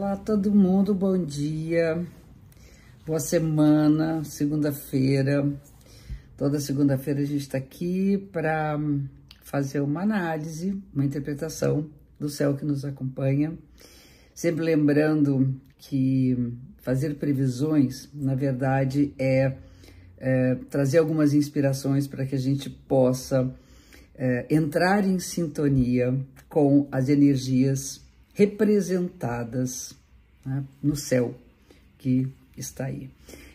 Olá, todo mundo, bom dia, boa semana, segunda-feira. Toda segunda-feira a gente está aqui para fazer uma análise, uma interpretação do céu que nos acompanha. Sempre lembrando que fazer previsões, na verdade, é, é trazer algumas inspirações para que a gente possa é, entrar em sintonia com as energias representadas né, no céu que está aí.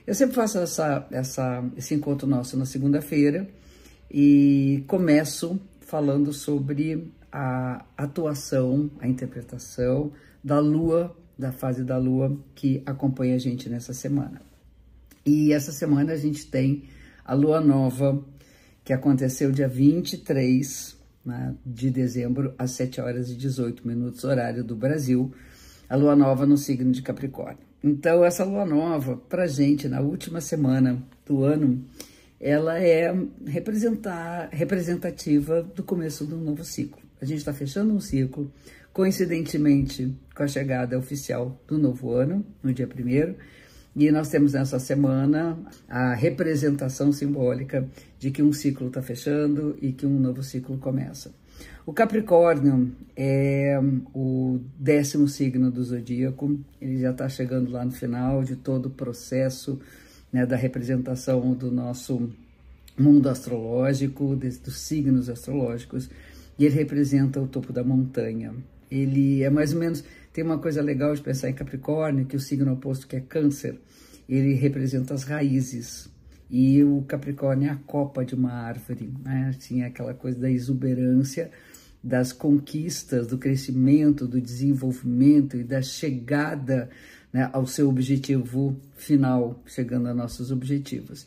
Eu sempre faço essa, essa, esse encontro nosso na segunda-feira e começo falando sobre a atuação, a interpretação da lua, da fase da lua que acompanha a gente nessa semana. E essa semana a gente tem a lua nova que aconteceu dia 23 né, de dezembro, às 7 horas e 18 minutos, horário do Brasil, a lua nova no signo de Capricórnio. Então, essa lua nova, para gente, na última semana do ano, ela é representar, representativa do começo um novo ciclo. A gente está fechando um ciclo, coincidentemente com a chegada oficial do novo ano, no dia primeiro, e nós temos nessa semana a representação simbólica de que um ciclo está fechando e que um novo ciclo começa. O Capricórnio é o décimo signo do zodíaco, ele já está chegando lá no final de todo o processo né, da representação do nosso mundo astrológico, dos signos astrológicos, e ele representa o topo da montanha. Ele é mais ou menos tem uma coisa legal de pensar em Capricórnio, que o signo oposto, que é Câncer, ele representa as raízes. E o Capricórnio é a copa de uma árvore, né? Assim, é aquela coisa da exuberância, das conquistas, do crescimento, do desenvolvimento e da chegada né, ao seu objetivo final, chegando a nossos objetivos.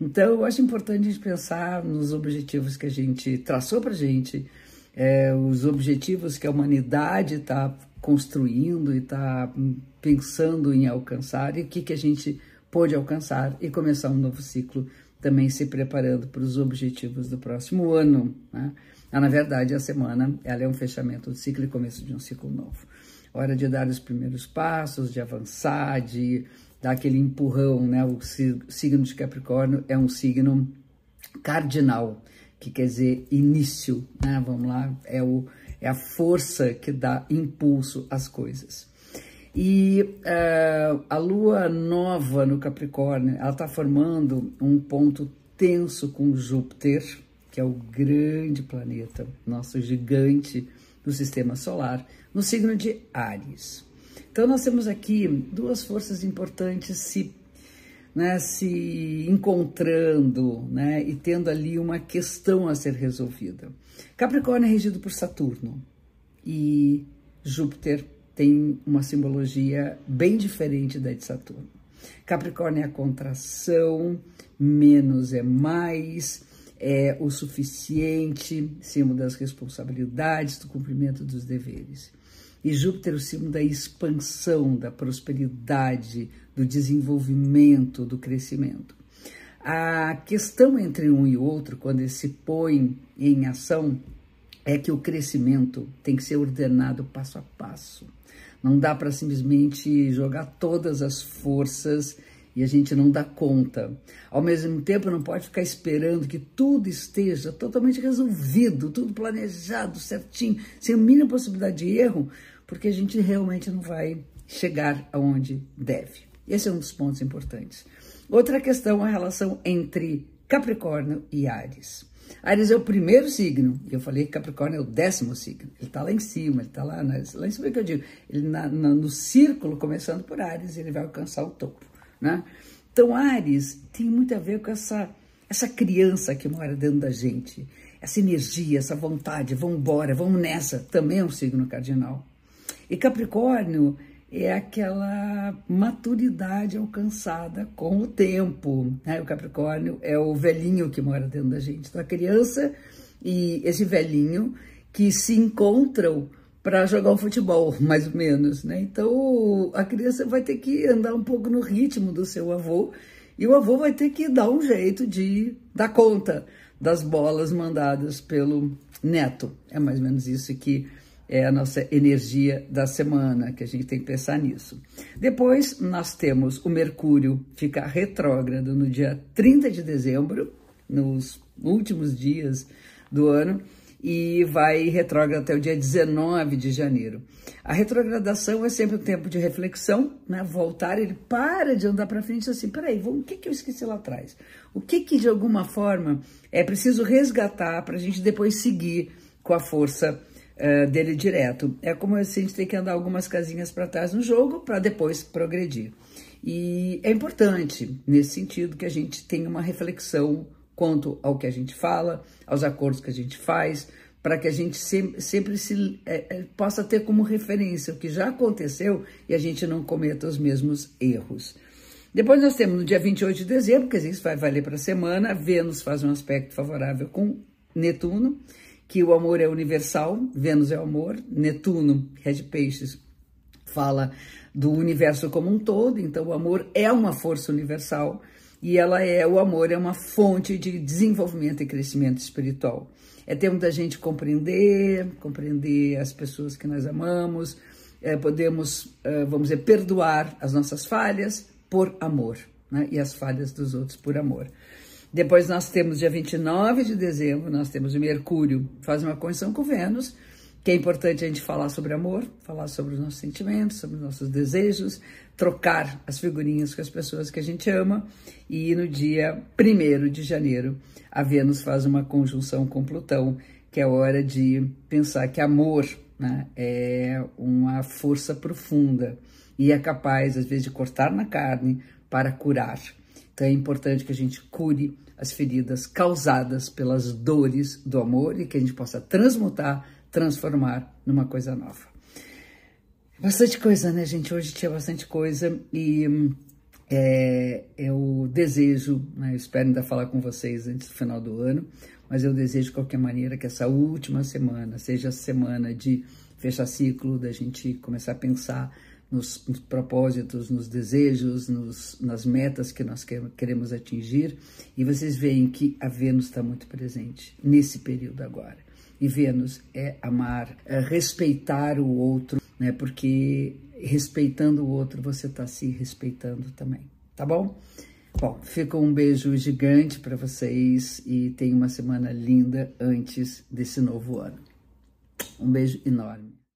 Então, eu acho importante a gente pensar nos objetivos que a gente traçou para a gente, é, os objetivos que a humanidade está construindo e está pensando em alcançar e o que, que a gente pôde alcançar e começar um novo ciclo também se preparando para os objetivos do próximo ano. Né? Ah, na verdade, a semana ela é um fechamento do ciclo e começo de um ciclo novo. Hora de dar os primeiros passos, de avançar, de dar aquele empurrão. Né? O signo de Capricórnio é um signo cardinal, que quer dizer início. Né? Vamos lá, é o é a força que dá impulso às coisas. E uh, a lua nova no Capricórnio, ela está formando um ponto tenso com Júpiter, que é o grande planeta, nosso gigante do sistema solar, no signo de Ares. Então, nós temos aqui duas forças importantes se né, se encontrando né, e tendo ali uma questão a ser resolvida. Capricórnio é regido por Saturno e Júpiter tem uma simbologia bem diferente da de Saturno. Capricórnio é a contração, menos é mais, é o suficiente, símbolo das responsabilidades, do cumprimento dos deveres. E Júpiter, o símbolo da expansão, da prosperidade, do desenvolvimento, do crescimento. A questão entre um e outro, quando ele se põe em ação, é que o crescimento tem que ser ordenado passo a passo. Não dá para simplesmente jogar todas as forças e a gente não dá conta. Ao mesmo tempo, não pode ficar esperando que tudo esteja totalmente resolvido, tudo planejado, certinho, sem a mínima possibilidade de erro, porque a gente realmente não vai chegar aonde deve. Esse é um dos pontos importantes. Outra questão é a relação entre Capricórnio e Ares. Ares é o primeiro signo, e eu falei que Capricórnio é o décimo signo. Ele está lá em cima, ele está lá, lá em cima que eu digo, ele na, na, no círculo, começando por Ares, ele vai alcançar o topo, né? Então, Ares tem muito a ver com essa, essa criança que mora dentro da gente, essa energia, essa vontade, vamos embora, vamos nessa, também é um signo cardinal. E Capricórnio é aquela maturidade alcançada com o tempo. Né? O Capricórnio é o velhinho que mora dentro da gente. Então, a criança e esse velhinho que se encontram para jogar um futebol, mais ou menos. Né? Então, a criança vai ter que andar um pouco no ritmo do seu avô e o avô vai ter que dar um jeito de dar conta das bolas mandadas pelo neto. É mais ou menos isso que é a nossa energia da semana, que a gente tem que pensar nisso. Depois, nós temos o Mercúrio ficar retrógrado no dia 30 de dezembro, nos últimos dias do ano, e vai retrógrado até o dia 19 de janeiro. A retrogradação é sempre um tempo de reflexão, né? Voltar, ele para de andar para frente assim, peraí, o que, que eu esqueci lá atrás? O que que de alguma forma é preciso resgatar para a gente depois seguir com a força uh, dele direto. É como se a gente tem que andar algumas casinhas para trás no jogo para depois progredir. E é importante, nesse sentido, que a gente tenha uma reflexão quanto ao que a gente fala, aos acordos que a gente faz, para que a gente sempre, sempre se, é, é, possa ter como referência o que já aconteceu e a gente não cometa os mesmos erros. Depois nós temos no dia 28 de dezembro, que isso vai valer para a semana, Vênus faz um aspecto favorável com Netuno, que o amor é universal, Vênus é o amor, Netuno, de peixes, fala do universo como um todo, então o amor é uma força universal e ela é, o amor é uma fonte de desenvolvimento e crescimento espiritual. É tempo da gente compreender, compreender as pessoas que nós amamos, é, podemos, é, vamos dizer, perdoar as nossas falhas por amor, né? e as falhas dos outros por amor. Depois nós temos dia 29 de dezembro, nós temos o Mercúrio, faz uma conjunção com Vênus, que é importante a gente falar sobre amor, falar sobre os nossos sentimentos, sobre os nossos desejos, trocar as figurinhas com as pessoas que a gente ama. E no dia 1 de janeiro, a Vênus faz uma conjunção com Plutão, que é hora de pensar que amor né, é uma força profunda e é capaz, às vezes, de cortar na carne para curar. Então é importante que a gente cure as feridas causadas pelas dores do amor e que a gente possa transmutar, transformar numa coisa nova. Bastante coisa, né, gente? Hoje tinha bastante coisa e é, eu desejo, né, eu espero ainda falar com vocês antes do final do ano, mas eu desejo de qualquer maneira que essa última semana seja a semana de fechar ciclo, da gente começar a pensar nos, nos propósitos, nos desejos, nos, nas metas que nós queremos atingir. E vocês veem que a Vênus está muito presente nesse período agora. E Vênus é amar, é respeitar o outro, né? Porque respeitando o outro, você está se respeitando também, tá bom? Bom, fica um beijo gigante para vocês e tenha uma semana linda antes desse novo ano. Um beijo enorme.